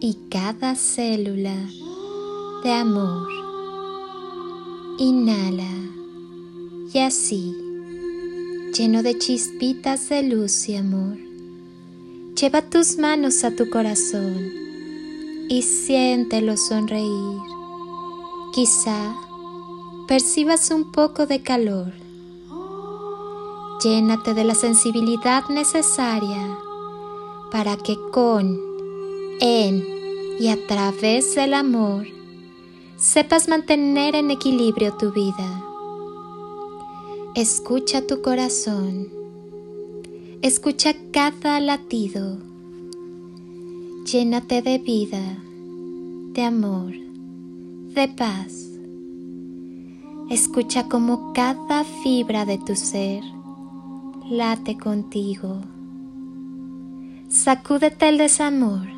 y cada célula de amor. Inhala y así, lleno de chispitas de luz y amor, lleva tus manos a tu corazón y siéntelo sonreír. Quizá percibas un poco de calor. Llénate de la sensibilidad necesaria para que con en y a través del amor sepas mantener en equilibrio tu vida. Escucha tu corazón, escucha cada latido, llénate de vida, de amor, de paz. Escucha como cada fibra de tu ser late contigo. Sacúdete el desamor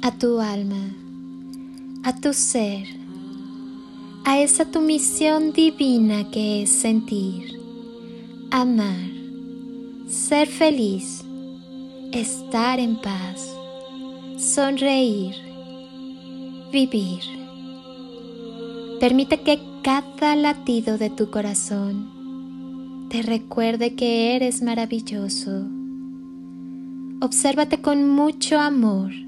a tu alma, a tu ser, a esa tu misión divina que es sentir, amar, ser feliz, estar en paz, sonreír, vivir. Permite que cada latido de tu corazón te recuerde que eres maravilloso. Obsérvate con mucho amor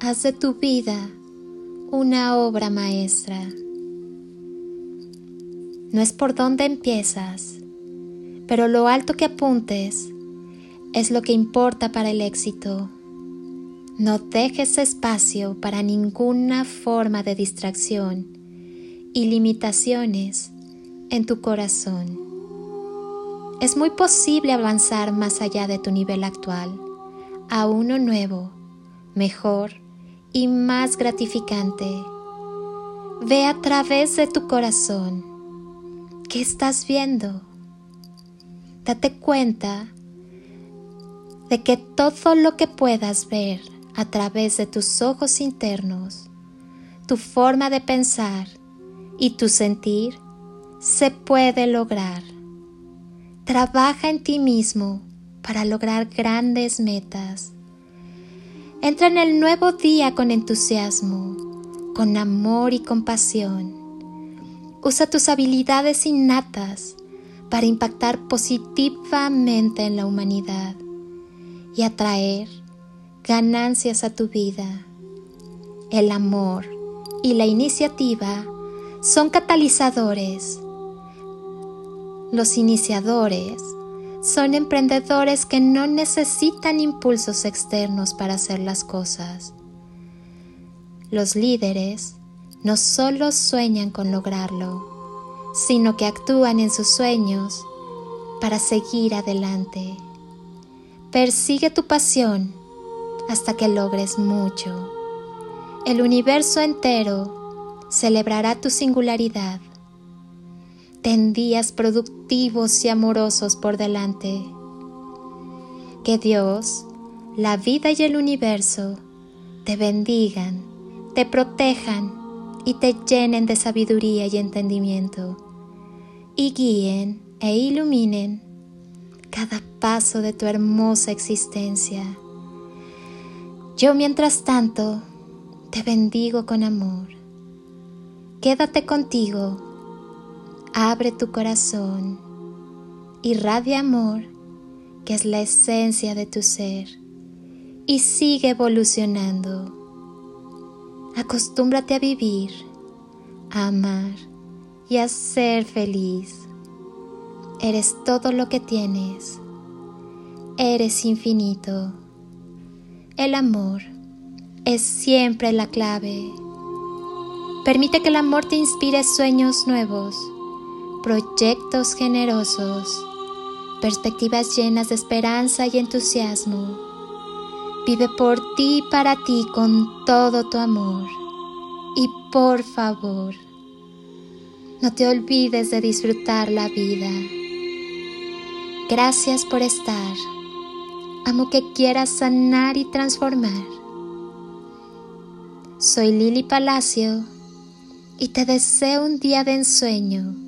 haz de tu vida una obra maestra. No es por dónde empiezas, pero lo alto que apuntes es lo que importa para el éxito. No dejes espacio para ninguna forma de distracción y limitaciones en tu corazón. Es muy posible avanzar más allá de tu nivel actual, a uno nuevo, mejor y más gratificante. Ve a través de tu corazón. ¿Qué estás viendo? Date cuenta de que todo lo que puedas ver a través de tus ojos internos, tu forma de pensar y tu sentir, se puede lograr. Trabaja en ti mismo para lograr grandes metas Entra en el nuevo día con entusiasmo, con amor y compasión. Usa tus habilidades innatas para impactar positivamente en la humanidad y atraer ganancias a tu vida. El amor y la iniciativa son catalizadores. Los iniciadores son emprendedores que no necesitan impulsos externos para hacer las cosas. Los líderes no solo sueñan con lograrlo, sino que actúan en sus sueños para seguir adelante. Persigue tu pasión hasta que logres mucho. El universo entero celebrará tu singularidad. Ten días productivos y amorosos por delante. Que Dios, la vida y el universo te bendigan, te protejan y te llenen de sabiduría y entendimiento, y guíen e iluminen cada paso de tu hermosa existencia. Yo mientras tanto te bendigo con amor. Quédate contigo, abre tu corazón, irradia amor, que es la esencia de tu ser, y sigue evolucionando. Acostúmbrate a vivir, a amar y a ser feliz. Eres todo lo que tienes. Eres infinito. El amor es siempre la clave. Permite que el amor te inspire sueños nuevos, proyectos generosos, perspectivas llenas de esperanza y entusiasmo. Vive por ti y para ti con todo tu amor. Y por favor, no te olvides de disfrutar la vida. Gracias por estar. Amo que quieras sanar y transformar. Soy Lili Palacio y te deseo un día de ensueño,